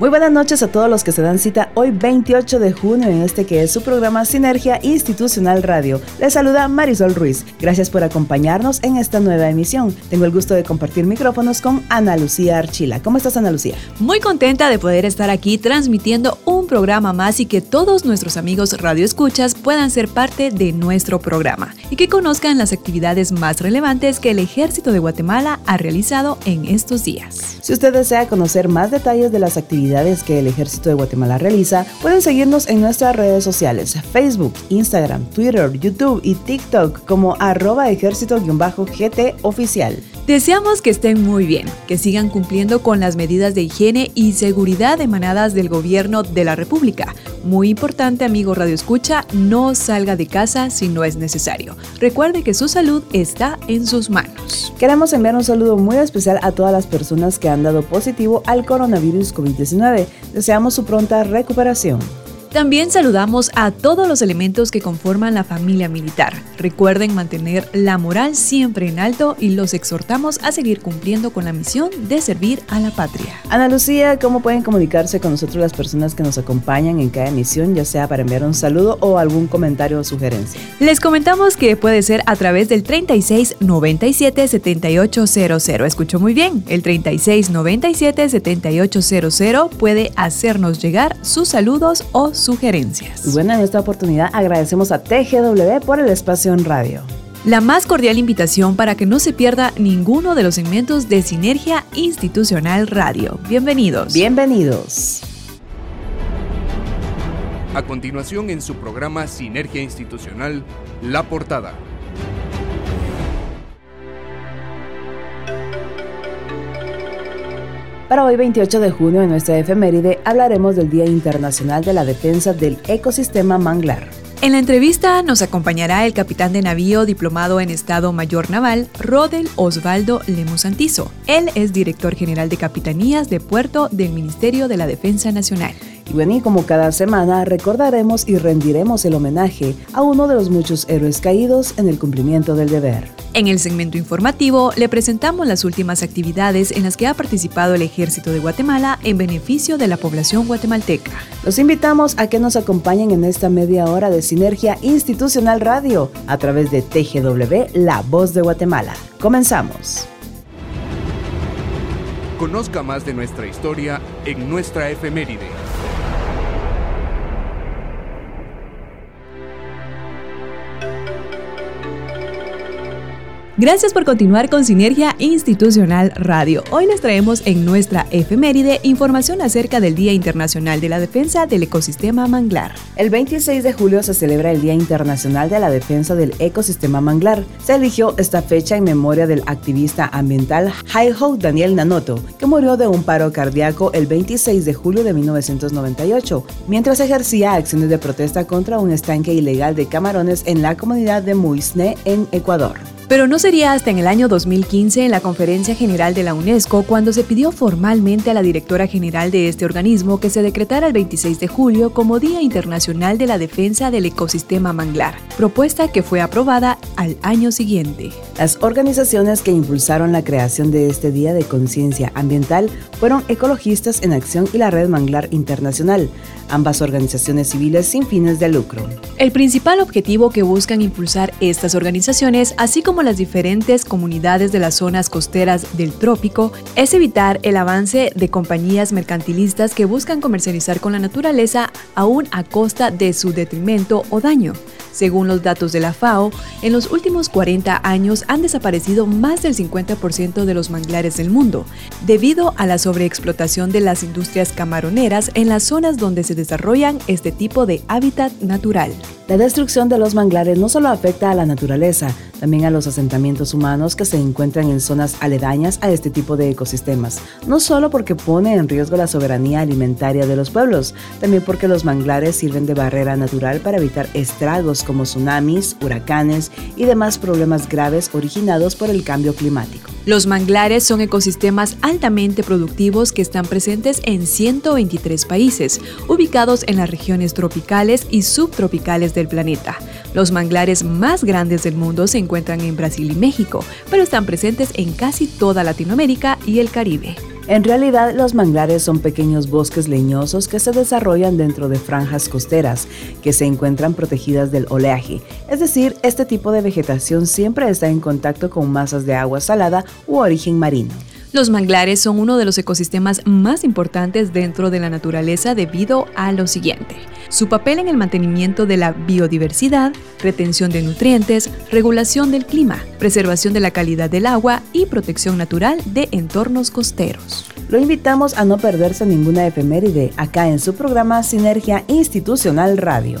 Muy buenas noches a todos los que se dan cita hoy 28 de junio en este que es su programa Sinergia Institucional Radio. Les saluda Marisol Ruiz. Gracias por acompañarnos en esta nueva emisión. Tengo el gusto de compartir micrófonos con Ana Lucía Archila. ¿Cómo estás Ana Lucía? Muy contenta de poder estar aquí transmitiendo un programa más y que todos nuestros amigos Radio Escuchas puedan ser parte de nuestro programa y que conozcan las actividades más relevantes que el Ejército de Guatemala ha realizado en estos días. Si usted desea conocer más detalles de las actividades que el Ejército de Guatemala realiza, pueden seguirnos en nuestras redes sociales, Facebook, Instagram, Twitter, YouTube y TikTok como arroba ejército-gt oficial. Deseamos que estén muy bien, que sigan cumpliendo con las medidas de higiene y seguridad emanadas del gobierno de la República. Muy importante, amigo Radio Escucha, no salga de casa si no es necesario. Recuerde que su salud está en sus manos. Queremos enviar un saludo muy especial a todas las personas que han dado positivo al coronavirus COVID-19. Deseamos su pronta recuperación. También saludamos a todos los elementos que conforman la familia militar. Recuerden mantener la moral siempre en alto y los exhortamos a seguir cumpliendo con la misión de servir a la patria. Ana Lucía, ¿cómo pueden comunicarse con nosotros las personas que nos acompañan en cada emisión, ya sea para enviar un saludo o algún comentario o sugerencia? Les comentamos que puede ser a través del 36 97 7800. Escucho muy bien, el 36 97 7800 puede hacernos llegar sus saludos o sugerencias. Y bueno, en esta oportunidad agradecemos a TGW por el espacio en radio. La más cordial invitación para que no se pierda ninguno de los segmentos de Sinergia Institucional Radio. Bienvenidos. Bienvenidos. A continuación en su programa Sinergia Institucional, La Portada. Para hoy 28 de junio en nuestra efeméride hablaremos del Día Internacional de la Defensa del Ecosistema Manglar. En la entrevista nos acompañará el capitán de navío diplomado en Estado Mayor Naval, Rodel Osvaldo Lemus Antizo. Él es director general de Capitanías de Puerto del Ministerio de la Defensa Nacional. Y bueno, y como cada semana recordaremos y rendiremos el homenaje a uno de los muchos héroes caídos en el cumplimiento del deber. En el segmento informativo le presentamos las últimas actividades en las que ha participado el Ejército de Guatemala en beneficio de la población guatemalteca. Los invitamos a que nos acompañen en esta media hora de Sinergia Institucional Radio a través de TGW La Voz de Guatemala. Comenzamos. Conozca más de nuestra historia en nuestra efeméride. Gracias por continuar con Sinergia Institucional Radio. Hoy les traemos en nuestra efeméride información acerca del Día Internacional de la Defensa del Ecosistema Manglar. El 26 de julio se celebra el Día Internacional de la Defensa del Ecosistema Manglar. Se eligió esta fecha en memoria del activista ambiental Haiho Daniel Nanoto, que murió de un paro cardíaco el 26 de julio de 1998, mientras ejercía acciones de protesta contra un estanque ilegal de camarones en la comunidad de Muisne, en Ecuador. Pero no sería hasta en el año 2015 en la Conferencia General de la UNESCO cuando se pidió formalmente a la directora general de este organismo que se decretara el 26 de julio como Día Internacional de la Defensa del Ecosistema Manglar, propuesta que fue aprobada al año siguiente. Las organizaciones que impulsaron la creación de este Día de Conciencia Ambiental fueron Ecologistas en Acción y la Red Manglar Internacional, ambas organizaciones civiles sin fines de lucro. El principal objetivo que buscan impulsar estas organizaciones, así como las diferentes comunidades de las zonas costeras del trópico, es evitar el avance de compañías mercantilistas que buscan comercializar con la naturaleza aún a costa de su detrimento o daño. Según los datos de la FAO, en los últimos 40 años han desaparecido más del 50% de los manglares del mundo, debido a la sobreexplotación de las industrias camaroneras en las zonas donde se desarrollan este tipo de hábitat natural. La destrucción de los manglares no solo afecta a la naturaleza, también a los asentamientos humanos que se encuentran en zonas aledañas a este tipo de ecosistemas, no solo porque pone en riesgo la soberanía alimentaria de los pueblos, también porque los manglares sirven de barrera natural para evitar estragos como tsunamis, huracanes y demás problemas graves originados por el cambio climático. Los manglares son ecosistemas altamente productivos que están presentes en 123 países, ubicados en las regiones tropicales y subtropicales del planeta. Los manglares más grandes del mundo se encuentran en Brasil y México, pero están presentes en casi toda Latinoamérica y el Caribe. En realidad, los manglares son pequeños bosques leñosos que se desarrollan dentro de franjas costeras, que se encuentran protegidas del oleaje. Es decir, este tipo de vegetación siempre está en contacto con masas de agua salada u origen marino. Los manglares son uno de los ecosistemas más importantes dentro de la naturaleza debido a lo siguiente. Su papel en el mantenimiento de la biodiversidad, retención de nutrientes, regulación del clima, preservación de la calidad del agua y protección natural de entornos costeros. Lo invitamos a no perderse ninguna efeméride acá en su programa Sinergia Institucional Radio.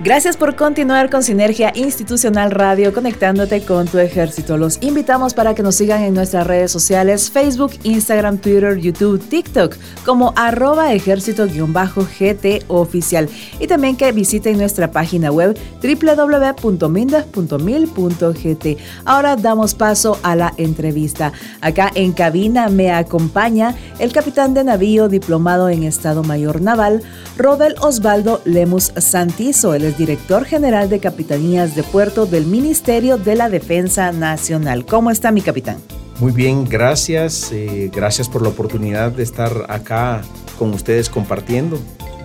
Gracias por continuar con Sinergia Institucional Radio conectándote con tu ejército. Los invitamos para que nos sigan en nuestras redes sociales, Facebook, Instagram, Twitter, YouTube, TikTok, como arroba ejército-gt oficial. Y también que visiten nuestra página web www.minda.mil.gt. Ahora damos paso a la entrevista. Acá en cabina me acompaña el capitán de navío diplomado en Estado Mayor Naval, Rodel Osvaldo Lemus Santizo. Director general de Capitanías de Puerto del Ministerio de la Defensa Nacional. ¿Cómo está mi capitán? Muy bien, gracias. Eh, gracias por la oportunidad de estar acá con ustedes compartiendo.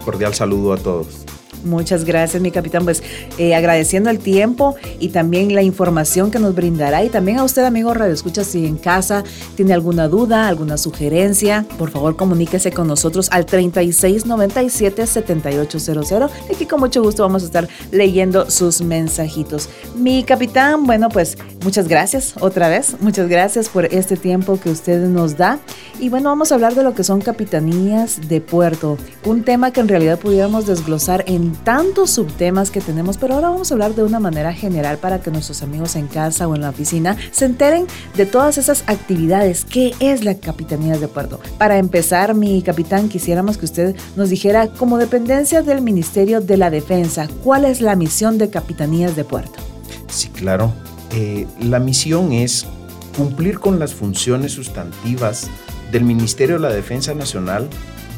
cordial saludo a todos. Muchas gracias, mi capitán. Pues eh, agradeciendo el tiempo y también la información que nos brindará. Y también a usted, amigo Radio Escucha, si en casa tiene alguna duda, alguna sugerencia, por favor comuníquese con nosotros al 3697-7800. Aquí con mucho gusto vamos a estar leyendo sus mensajitos. Mi capitán, bueno, pues muchas gracias otra vez. Muchas gracias por este tiempo que usted nos da. Y bueno, vamos a hablar de lo que son capitanías de puerto. Un tema que en realidad pudiéramos desglosar en tantos subtemas que tenemos, pero ahora vamos a hablar de una manera general para que nuestros amigos en casa o en la oficina se enteren de todas esas actividades. ¿Qué es la Capitanía de Puerto? Para empezar, mi capitán, quisiéramos que usted nos dijera, como dependencia del Ministerio de la Defensa, ¿cuál es la misión de Capitanías de Puerto? Sí, claro. Eh, la misión es cumplir con las funciones sustantivas del Ministerio de la Defensa Nacional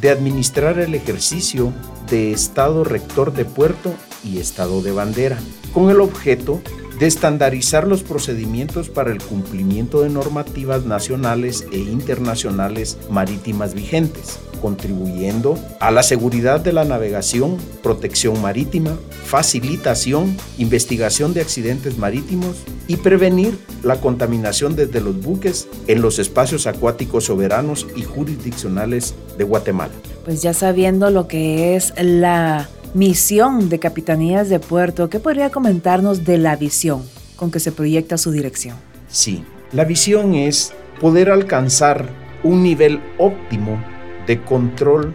de administrar el ejercicio de Estado rector de puerto y Estado de bandera, con el objeto de estandarizar los procedimientos para el cumplimiento de normativas nacionales e internacionales marítimas vigentes, contribuyendo a la seguridad de la navegación, protección marítima, facilitación, investigación de accidentes marítimos y prevenir la contaminación desde los buques en los espacios acuáticos soberanos y jurisdiccionales de Guatemala. Pues ya sabiendo lo que es la misión de Capitanías de Puerto, ¿qué podría comentarnos de la visión con que se proyecta su dirección? Sí, la visión es poder alcanzar un nivel óptimo de control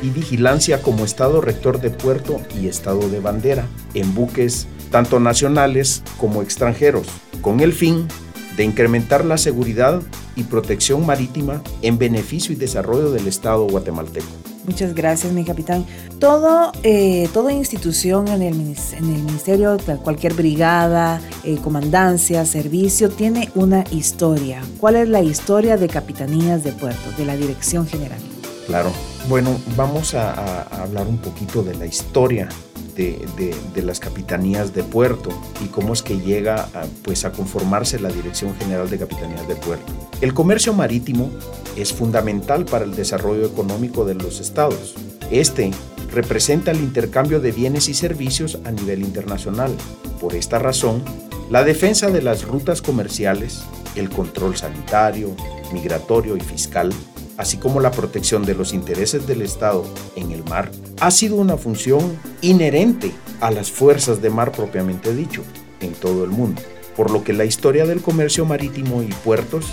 y vigilancia como Estado rector de puerto y Estado de bandera en buques tanto nacionales como extranjeros, con el fin de incrementar la seguridad y protección marítima en beneficio y desarrollo del Estado guatemalteco. Muchas gracias, mi capitán. Todo, eh, toda institución en el, en el ministerio, cualquier brigada, eh, comandancia, servicio, tiene una historia. ¿Cuál es la historia de Capitanías de Puerto, de la Dirección General? Claro. Bueno, vamos a hablar un poquito de la historia de, las capitanías de puerto y cómo es que llega pues, a conformarse la Dirección General de Capitanías de Puerto. El comercio marítimo es fundamental para el desarrollo económico de los estados. Este representa el intercambio de bienes y servicios a nivel internacional. Por esta razón, la defensa de las rutas comerciales, el control sanitario, migratorio y fiscal así como la protección de los intereses del Estado en el mar, ha sido una función inherente a las fuerzas de mar propiamente dicho en todo el mundo, por lo que la historia del comercio marítimo y puertos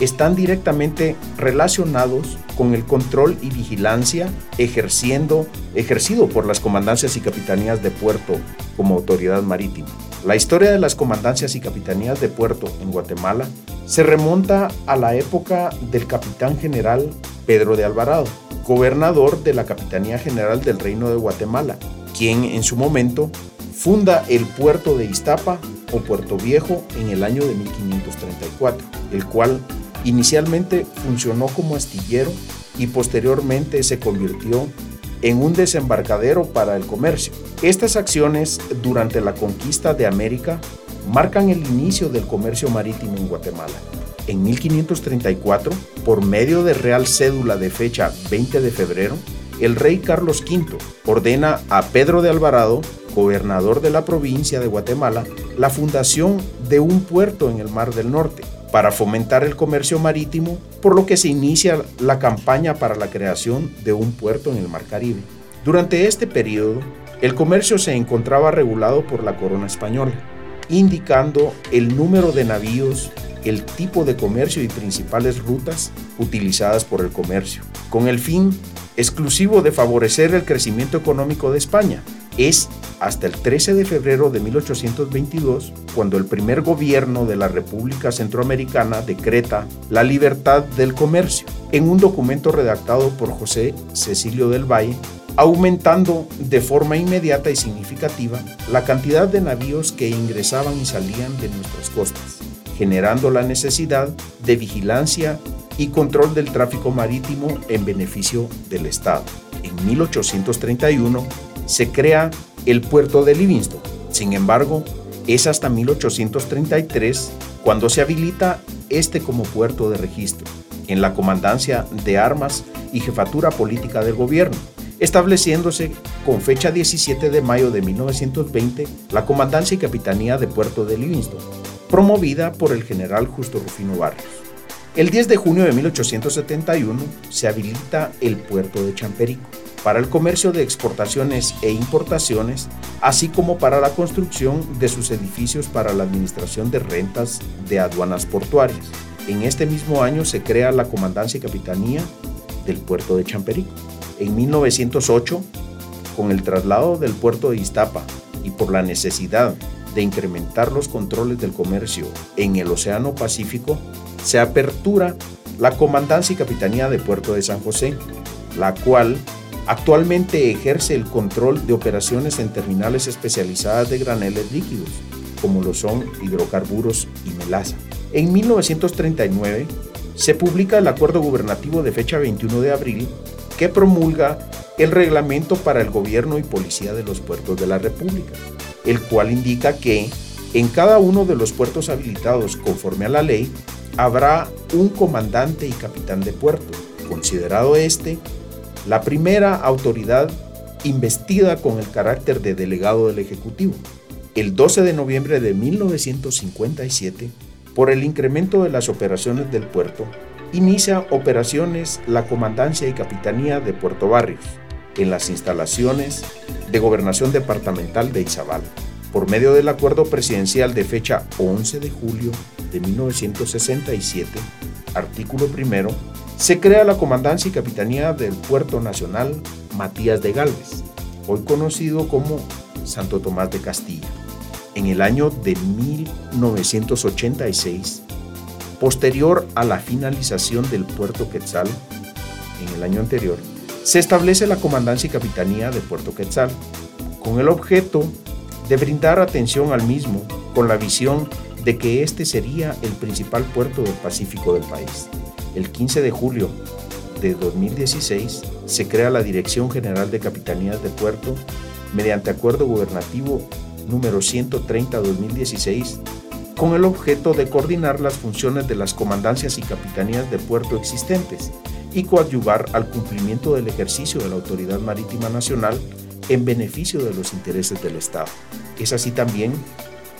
están directamente relacionados con el control y vigilancia ejerciendo, ejercido por las comandancias y capitanías de puerto como autoridad marítima. La historia de las comandancias y capitanías de puerto en Guatemala se remonta a la época del capitán general Pedro de Alvarado, gobernador de la Capitanía General del Reino de Guatemala, quien en su momento funda el puerto de Iztapa o Puerto Viejo en el año de 1534, el cual inicialmente funcionó como astillero y posteriormente se convirtió en un desembarcadero para el comercio. Estas acciones durante la conquista de América marcan el inicio del comercio marítimo en Guatemala. En 1534, por medio de Real Cédula de fecha 20 de febrero, el rey Carlos V ordena a Pedro de Alvarado, gobernador de la provincia de Guatemala, la fundación de un puerto en el Mar del Norte para fomentar el comercio marítimo, por lo que se inicia la campaña para la creación de un puerto en el Mar Caribe. Durante este periodo, el comercio se encontraba regulado por la corona española, indicando el número de navíos, el tipo de comercio y principales rutas utilizadas por el comercio, con el fin exclusivo de favorecer el crecimiento económico de España. Es hasta el 13 de febrero de 1822 cuando el primer gobierno de la República Centroamericana decreta la libertad del comercio en un documento redactado por José Cecilio del Valle aumentando de forma inmediata y significativa la cantidad de navíos que ingresaban y salían de nuestras costas, generando la necesidad de vigilancia y control del tráfico marítimo en beneficio del Estado. En 1831 se crea el puerto de Livingston. Sin embargo, es hasta 1833 cuando se habilita este como puerto de registro en la Comandancia de Armas y Jefatura Política del Gobierno, estableciéndose con fecha 17 de mayo de 1920 la Comandancia y Capitanía de Puerto de Livingston, promovida por el general Justo Rufino Barrios. El 10 de junio de 1871 se habilita el puerto de Champerico para el comercio de exportaciones e importaciones, así como para la construcción de sus edificios para la administración de rentas de aduanas portuarias. En este mismo año se crea la Comandancia y Capitanía del puerto de Champerico. En 1908, con el traslado del puerto de Iztapa y por la necesidad de incrementar los controles del comercio en el Océano Pacífico, se apertura la Comandancia y Capitanía de Puerto de San José, la cual actualmente ejerce el control de operaciones en terminales especializadas de graneles líquidos, como lo son hidrocarburos y melaza. En 1939 se publica el Acuerdo Gubernativo de fecha 21 de abril que promulga el reglamento para el gobierno y policía de los puertos de la República, el cual indica que en cada uno de los puertos habilitados conforme a la ley habrá un comandante y capitán de puerto, considerado este la primera autoridad investida con el carácter de delegado del Ejecutivo. El 12 de noviembre de 1957, por el incremento de las operaciones del puerto, inicia operaciones la Comandancia y Capitanía de Puerto Barrios en las instalaciones de Gobernación Departamental de Izabal, por medio del acuerdo presidencial de fecha 11 de julio de 1967, artículo primero, se crea la Comandancia y Capitanía del Puerto Nacional Matías de Galvez, hoy conocido como Santo Tomás de Castilla. En el año de 1986, Posterior a la finalización del puerto Quetzal, en el año anterior, se establece la comandancia y capitanía de Puerto Quetzal, con el objeto de brindar atención al mismo, con la visión de que este sería el principal puerto del Pacífico del país. El 15 de julio de 2016 se crea la Dirección General de Capitanías de Puerto mediante acuerdo gubernativo número 130-2016 con el objeto de coordinar las funciones de las comandancias y capitanías de puerto existentes y coadyuvar al cumplimiento del ejercicio de la Autoridad Marítima Nacional en beneficio de los intereses del Estado. Es así también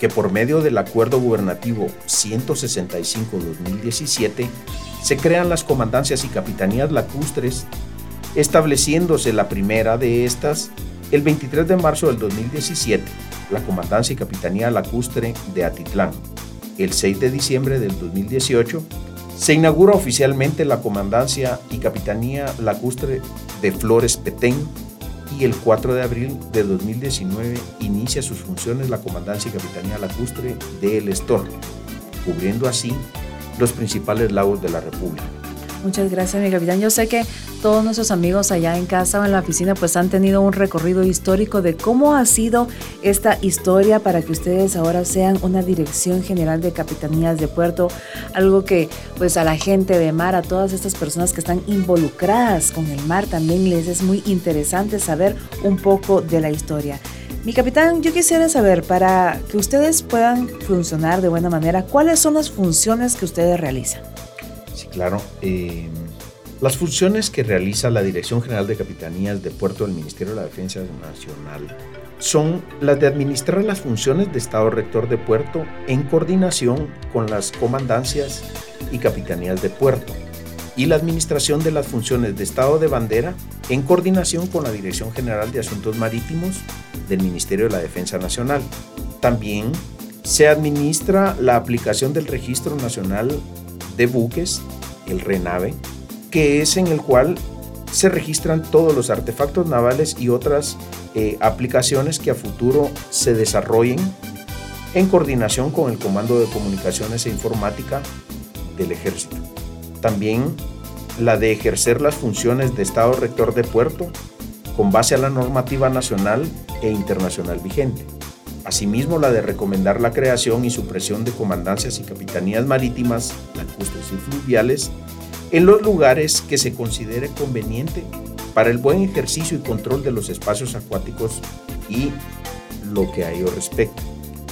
que por medio del Acuerdo Gubernativo 165-2017 se crean las comandancias y capitanías lacustres, estableciéndose la primera de estas el 23 de marzo del 2017, la Comandancia y Capitanía Lacustre de Atitlán. El 6 de diciembre del 2018 se inaugura oficialmente la Comandancia y Capitanía Lacustre de Flores Petén y el 4 de abril de 2019 inicia sus funciones la Comandancia y Capitanía Lacustre de El Estor, cubriendo así los principales lagos de la República. Muchas gracias, mi capitán. Yo sé que todos nuestros amigos allá en casa o en la oficina pues han tenido un recorrido histórico de cómo ha sido esta historia para que ustedes ahora sean una dirección general de capitanías de puerto, algo que pues a la gente de mar, a todas estas personas que están involucradas con el mar también les es muy interesante saber un poco de la historia. Mi capitán, yo quisiera saber, para que ustedes puedan funcionar de buena manera, ¿cuáles son las funciones que ustedes realizan? Claro. Eh, las funciones que realiza la Dirección General de Capitanías de Puerto del Ministerio de la Defensa Nacional son las de administrar las funciones de Estado Rector de Puerto en coordinación con las comandancias y capitanías de puerto y la administración de las funciones de Estado de Bandera en coordinación con la Dirección General de Asuntos Marítimos del Ministerio de la Defensa Nacional. También se administra la aplicación del Registro Nacional de buques, el RENAVE, que es en el cual se registran todos los artefactos navales y otras eh, aplicaciones que a futuro se desarrollen en coordinación con el Comando de Comunicaciones e Informática del Ejército. También la de ejercer las funciones de Estado Rector de Puerto con base a la normativa nacional e internacional vigente. Asimismo, la de recomendar la creación y supresión de comandancias y capitanías marítimas, lacustres y fluviales en los lugares que se considere conveniente para el buen ejercicio y control de los espacios acuáticos y lo que a ello respecta.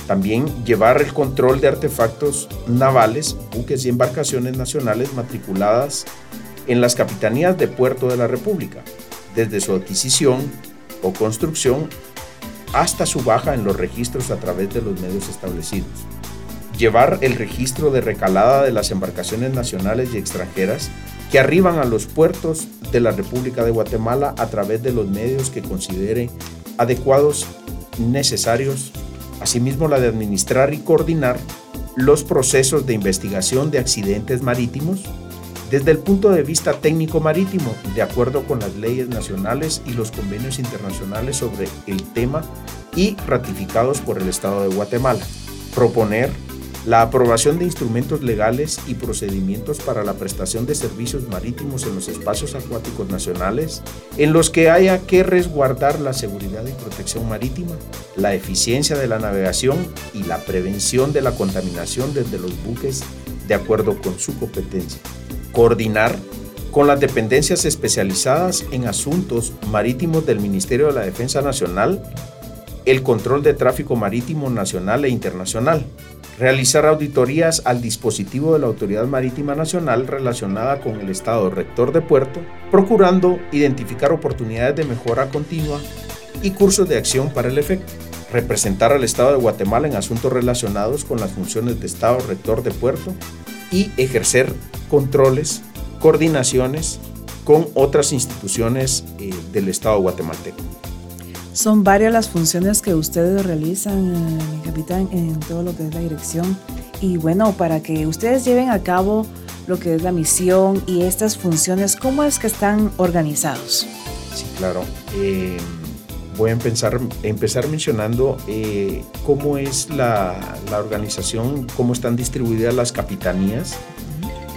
También llevar el control de artefactos navales, buques y embarcaciones nacionales matriculadas en las capitanías de puerto de la República, desde su adquisición o construcción hasta su baja en los registros a través de los medios establecidos. Llevar el registro de recalada de las embarcaciones nacionales y extranjeras que arriban a los puertos de la República de Guatemala a través de los medios que considere adecuados, necesarios, asimismo la de administrar y coordinar los procesos de investigación de accidentes marítimos, desde el punto de vista técnico marítimo, de acuerdo con las leyes nacionales y los convenios internacionales sobre el tema y ratificados por el Estado de Guatemala. Proponer la aprobación de instrumentos legales y procedimientos para la prestación de servicios marítimos en los espacios acuáticos nacionales, en los que haya que resguardar la seguridad y protección marítima, la eficiencia de la navegación y la prevención de la contaminación desde los buques de acuerdo con su competencia coordinar con las dependencias especializadas en asuntos marítimos del Ministerio de la Defensa Nacional el control de tráfico marítimo nacional e internacional, realizar auditorías al dispositivo de la Autoridad Marítima Nacional relacionada con el Estado rector de puerto, procurando identificar oportunidades de mejora continua y cursos de acción para el efecto, representar al Estado de Guatemala en asuntos relacionados con las funciones de Estado rector de puerto y ejercer controles, coordinaciones con otras instituciones eh, del Estado guatemalteco. Son varias las funciones que ustedes realizan, eh, capitán, en todo lo que es la dirección. Y bueno, para que ustedes lleven a cabo lo que es la misión y estas funciones, ¿cómo es que están organizados? Sí, claro. Eh, voy a empezar, empezar mencionando cómo es la, la, organización, cómo están distribuidas las capitanías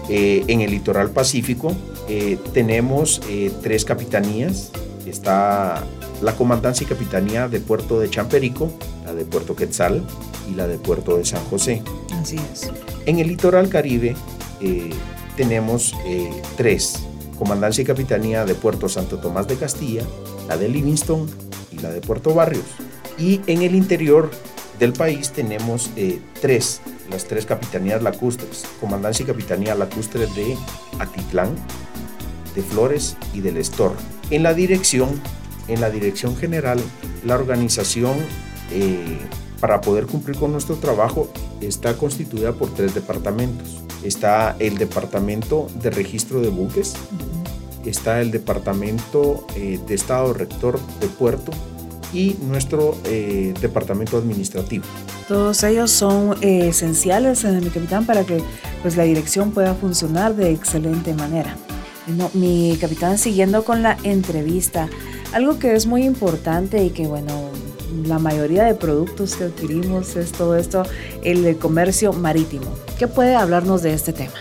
eh, en el litoral pacífico eh, tenemos eh, tres capitanías. Está la Comandancia y Capitanía de Puerto de Champerico, la de Puerto Quetzal y la de Puerto de San José. Así es. En el litoral caribe tenemos tres. Comandancia y Capitanía de Puerto Santo Tomás de Castilla, la de Livingston la de Puerto Barrios. Y en el interior del país tenemos tres las tres capitanías lacustres, Comandancia y Capitanía Lacustre de Atitlán, de Flores y del Estor. En la dirección, en la dirección general, la organización eh, para poder cumplir con nuestro trabajo está constituida por tres departamentos. Está el departamento de registro de buques, está el departamento eh, de estado rector de puerto y nuestro eh, departamento administrativo. Todos ellos son eh, esenciales, mi capitán, para que pues, la dirección pueda funcionar de excelente manera. mi capitán, siguiendo con la entrevista, algo que es muy importante y que, bueno, la mayoría de productos que adquirimos es todo esto, el comercio marítimo. ¿Qué puede hablarnos de este tema?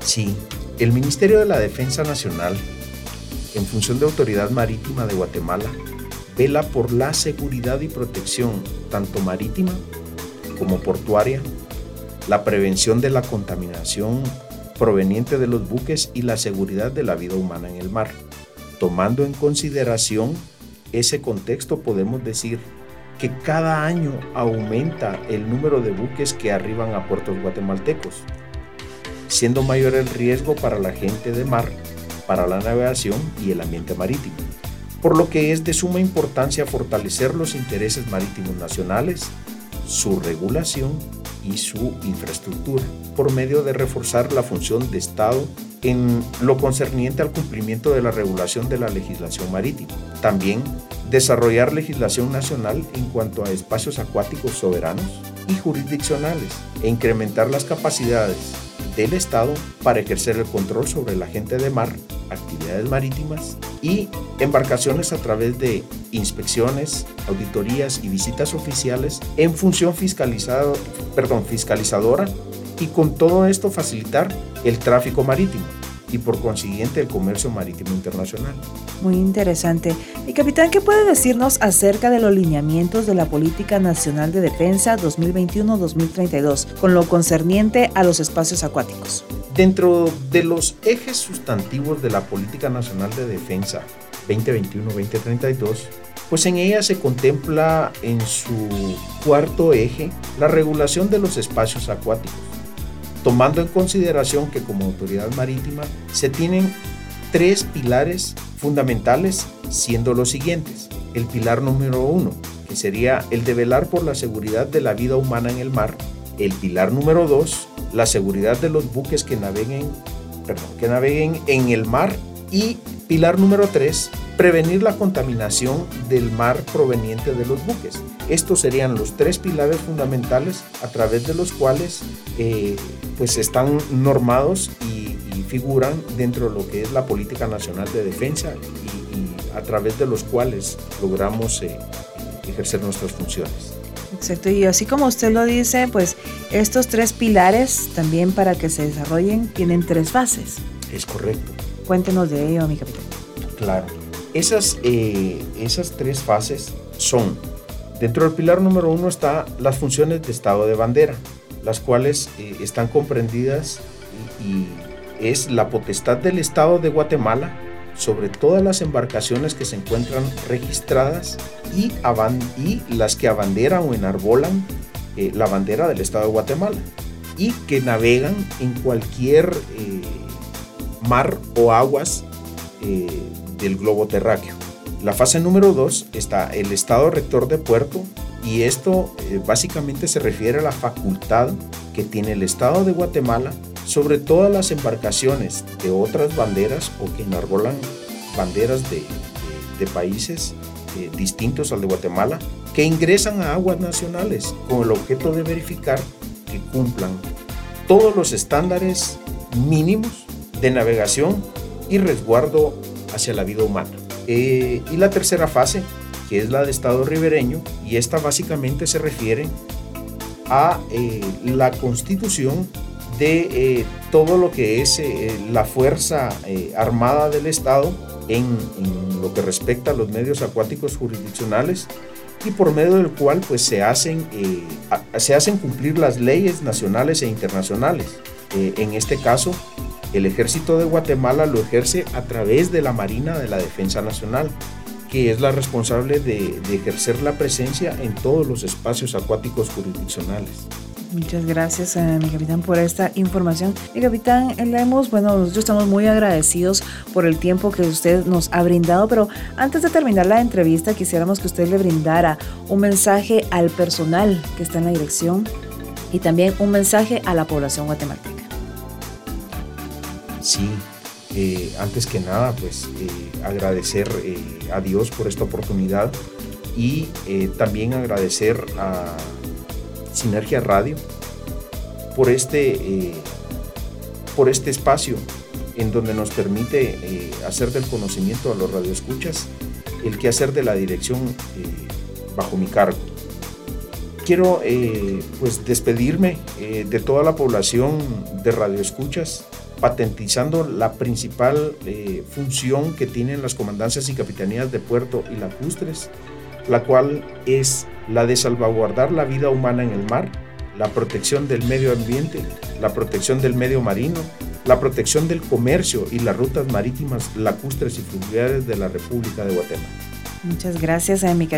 Sí, el Ministerio de la Defensa Nacional, en función de Autoridad Marítima de Guatemala, vela por la seguridad y protección tanto marítima como portuaria, la prevención de la contaminación proveniente de los buques y la seguridad de la vida humana en el mar. Tomando en consideración ese contexto podemos decir que cada año aumenta el número de buques que arriban a puertos guatemaltecos, siendo mayor el riesgo para la gente de mar, para la navegación y el ambiente marítimo, por lo que es de suma importancia fortalecer los intereses marítimos nacionales, su regulación y su infraestructura, por medio de reforzar la función de Estado en lo concerniente al cumplimiento de la regulación de la legislación marítima. También desarrollar legislación nacional en cuanto a espacios acuáticos soberanos y jurisdiccionales e incrementar las capacidades del Estado para ejercer el control sobre la gente de mar, actividades marítimas y embarcaciones a través de inspecciones, auditorías y visitas oficiales en función fiscalizado, perdón, fiscalizadora y con todo esto facilitar el tráfico marítimo y por consiguiente el comercio marítimo internacional. Muy interesante. Y capitán, ¿qué puede decirnos acerca de los lineamientos de la Política Nacional de Defensa 2021-2032 con lo concerniente a los espacios acuáticos? Dentro de los ejes sustantivos de la Política Nacional de Defensa 2021-2032, pues en ella se contempla en su cuarto eje la regulación de los espacios acuáticos tomando en consideración que como autoridad marítima se tienen tres pilares fundamentales, siendo los siguientes. El pilar número uno, que sería el de velar por la seguridad de la vida humana en el mar. El pilar número dos, la seguridad de los buques que naveguen, que naveguen en el mar. Y pilar número tres, prevenir la contaminación del mar proveniente de los buques. Estos serían los tres pilares fundamentales a través de los cuales eh, pues están normados y, figuran dentro de lo que es la política nacional de defensa y, a través de los cuales logramos eh, ejercer nuestras funciones. Exacto, y así como usted lo dice, pues estos tres pilares también para que se desarrollen tienen tres fases. Es correcto. Cuéntenos de ello, mi capitán. Claro. Esas, eh, esas tres fases son, dentro del pilar número uno está las funciones de estado de bandera, las cuales eh, están comprendidas y, es la potestad del Estado de Guatemala sobre todas las embarcaciones que se encuentran registradas y, las que abanderan o enarbolan eh, la bandera del Estado de Guatemala y que navegan en cualquier mar o aguas del globo terráqueo. La fase número 2 está el estado rector de puerto y esto eh, básicamente se refiere a la facultad que tiene el Estado de Guatemala sobre todas las embarcaciones de otras banderas o que enarbolan banderas de, países eh, distintos al de Guatemala que ingresan a aguas nacionales con el objeto de verificar que cumplan todos los estándares mínimos de navegación y resguardo hacia la vida humana. Eh, y la tercera fase, que es la de estado ribereño, y esta básicamente se refiere a eh, la constitución de eh, todo lo que es la fuerza armada del Estado en, lo que respecta a los medios acuáticos jurisdiccionales y por medio del cual pues se hacen, se hacen cumplir las leyes nacionales e internacionales. en este caso, el ejército de Guatemala lo ejerce a través de la Marina de la Defensa Nacional, que es la responsable de, ejercer la presencia en todos los espacios acuáticos jurisdiccionales. Muchas gracias, a mi capitán, por esta información. Mi capitán, hemos, bueno, nosotros estamos muy agradecidos por el tiempo que usted nos ha brindado, pero antes de terminar la entrevista, quisiéramos que usted le brindara un mensaje al personal que está en la dirección y también un mensaje a la población guatemalteca. Sí, eh, antes que nada, pues eh, agradecer eh, a Dios por esta oportunidad y también agradecer a Sinergia Radio por este, por este espacio en donde nos permite hacer del conocimiento a los radioescuchas el que hacer de la dirección bajo mi cargo. Quiero pues despedirme de toda la población de radioescuchas patentizando la principal función que tienen las comandancias y capitanías de puerto y lacustres, la cual es la de salvaguardar la vida humana en el mar, la protección del medio ambiente, la protección del medio marino, la protección del comercio y las rutas marítimas lacustres y fluviales de la República de Guatemala. Muchas gracias a mi,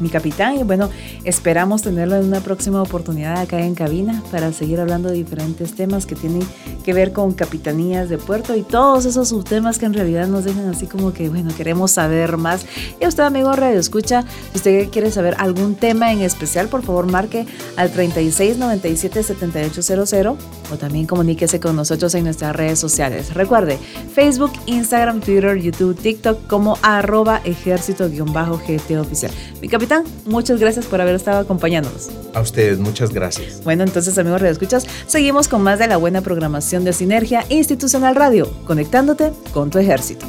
mi, capitán y bueno, esperamos tenerlo en una próxima oportunidad acá en cabina para seguir hablando de diferentes temas que tienen que ver con capitanías de puerto y todos esos subtemas que en realidad nos dejan así como que bueno, queremos saber más. Y usted amigo Radio Escucha, si usted quiere saber algún tema en especial, por favor marque al 36 97 7800 o también comuníquese con nosotros en nuestras redes sociales. Recuerde, Facebook, Instagram, Twitter, YouTube, TikTok como arroba ejército GT oficial. Mi capitán, muchas gracias por haber estado acompañándonos. A ustedes, muchas gracias. Bueno, entonces, amigos Escuchas, seguimos con más de la buena programación de Sinergia Institucional Radio, conectándote con tu ejército.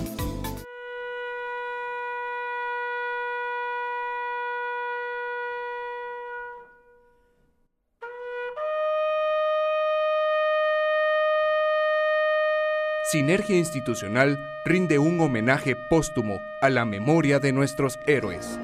Sinergia Institucional rinde un homenaje póstumo a la memoria de nuestros héroes.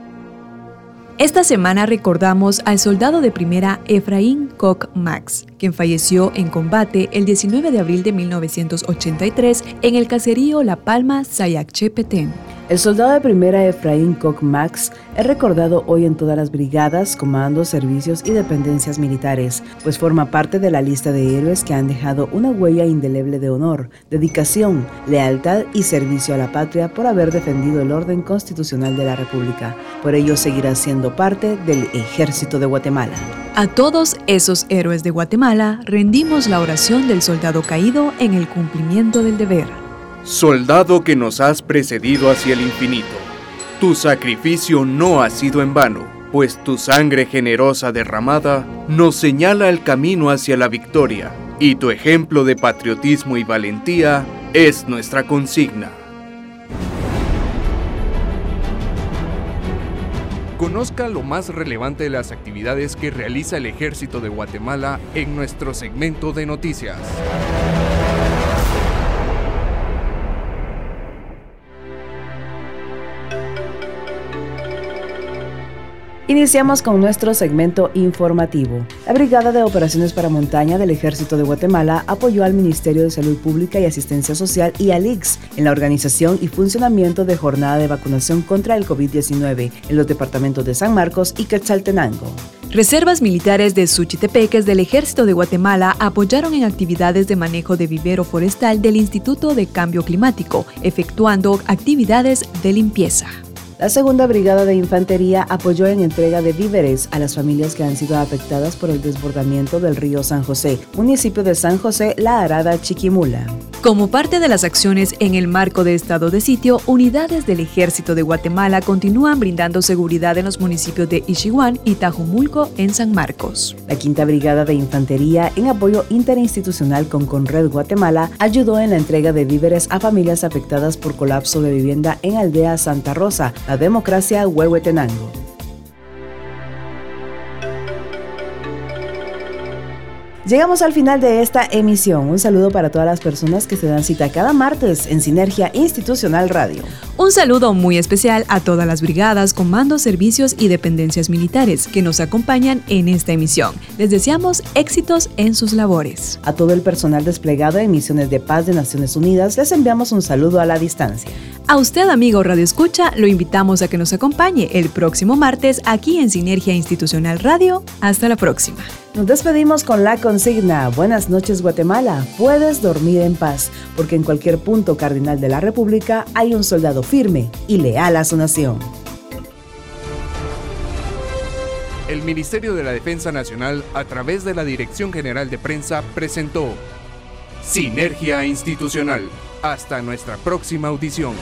Esta semana recordamos al soldado de primera Efraín Koch Max, quien falleció en combate el 19 de abril de 1983 en el caserío La Palma, Sayacchepetén. El soldado de primera Efraín Koch Max es recordado hoy en todas las brigadas, comandos, servicios y dependencias militares, pues forma parte de la lista de héroes que han dejado una huella indeleble de honor, dedicación, lealtad y servicio a la patria por haber defendido el orden constitucional de la República. Por ello seguirá siendo parte del Ejército de Guatemala. A todos esos héroes de Guatemala rendimos la oración del soldado caído en el cumplimiento del deber. Soldado que nos has precedido hacia el infinito, tu sacrificio no ha sido en vano, pues tu sangre generosa derramada nos señala el camino hacia la victoria, y tu ejemplo de patriotismo y valentía es nuestra consigna. Conozca lo más relevante de las actividades que realiza el Ejército de Guatemala en nuestro segmento de noticias. Iniciamos con nuestro segmento informativo. La Brigada de Operaciones para Montaña del Ejército de Guatemala apoyó al Ministerio de Salud Pública y Asistencia Social y al IX en la organización y funcionamiento de jornada de vacunación contra el COVID-19 en los departamentos de San Marcos y Quetzaltenango. Reservas militares de Suchitepeques del Ejército de Guatemala apoyaron en actividades de manejo de vivero forestal del Instituto de Cambio Climático, efectuando actividades de limpieza. La segunda brigada de infantería apoyó en entrega de víveres a las familias que han sido afectadas por el desbordamiento del río San José, municipio de San José, La Arada, Chiquimula. Como parte de las acciones en el marco de estado de sitio, unidades del Ejército de Guatemala continúan brindando seguridad en los municipios de Ichihuán y Tajumulco en San Marcos. La quinta brigada de infantería, en apoyo interinstitucional con Conred Guatemala, ayudó en la entrega de víveres a familias afectadas por colapso de vivienda en Aldea Santa Rosa, la democracia Huehuetenango. Llegamos al final de esta emisión. Un saludo para todas las personas que se dan cita cada martes en Sinergia Institucional Radio. Un saludo muy especial a todas las brigadas, comandos, servicios y dependencias militares que nos acompañan en esta emisión. Les deseamos éxitos en sus labores. A todo el personal desplegado en misiones de paz de Naciones Unidas les enviamos un saludo a la distancia. A usted, amigo Radio Escucha, lo invitamos a que nos acompañe el próximo martes aquí en Sinergia Institucional Radio. Hasta la próxima. Nos despedimos con la consigna Buenas noches Guatemala, puedes dormir en paz, porque en cualquier punto cardinal de la República hay un soldado firme y leal a su nación. El Ministerio de la Defensa Nacional, a través de la Dirección General de Prensa, presentó Sinergia Institucional. Hasta nuestra próxima audición.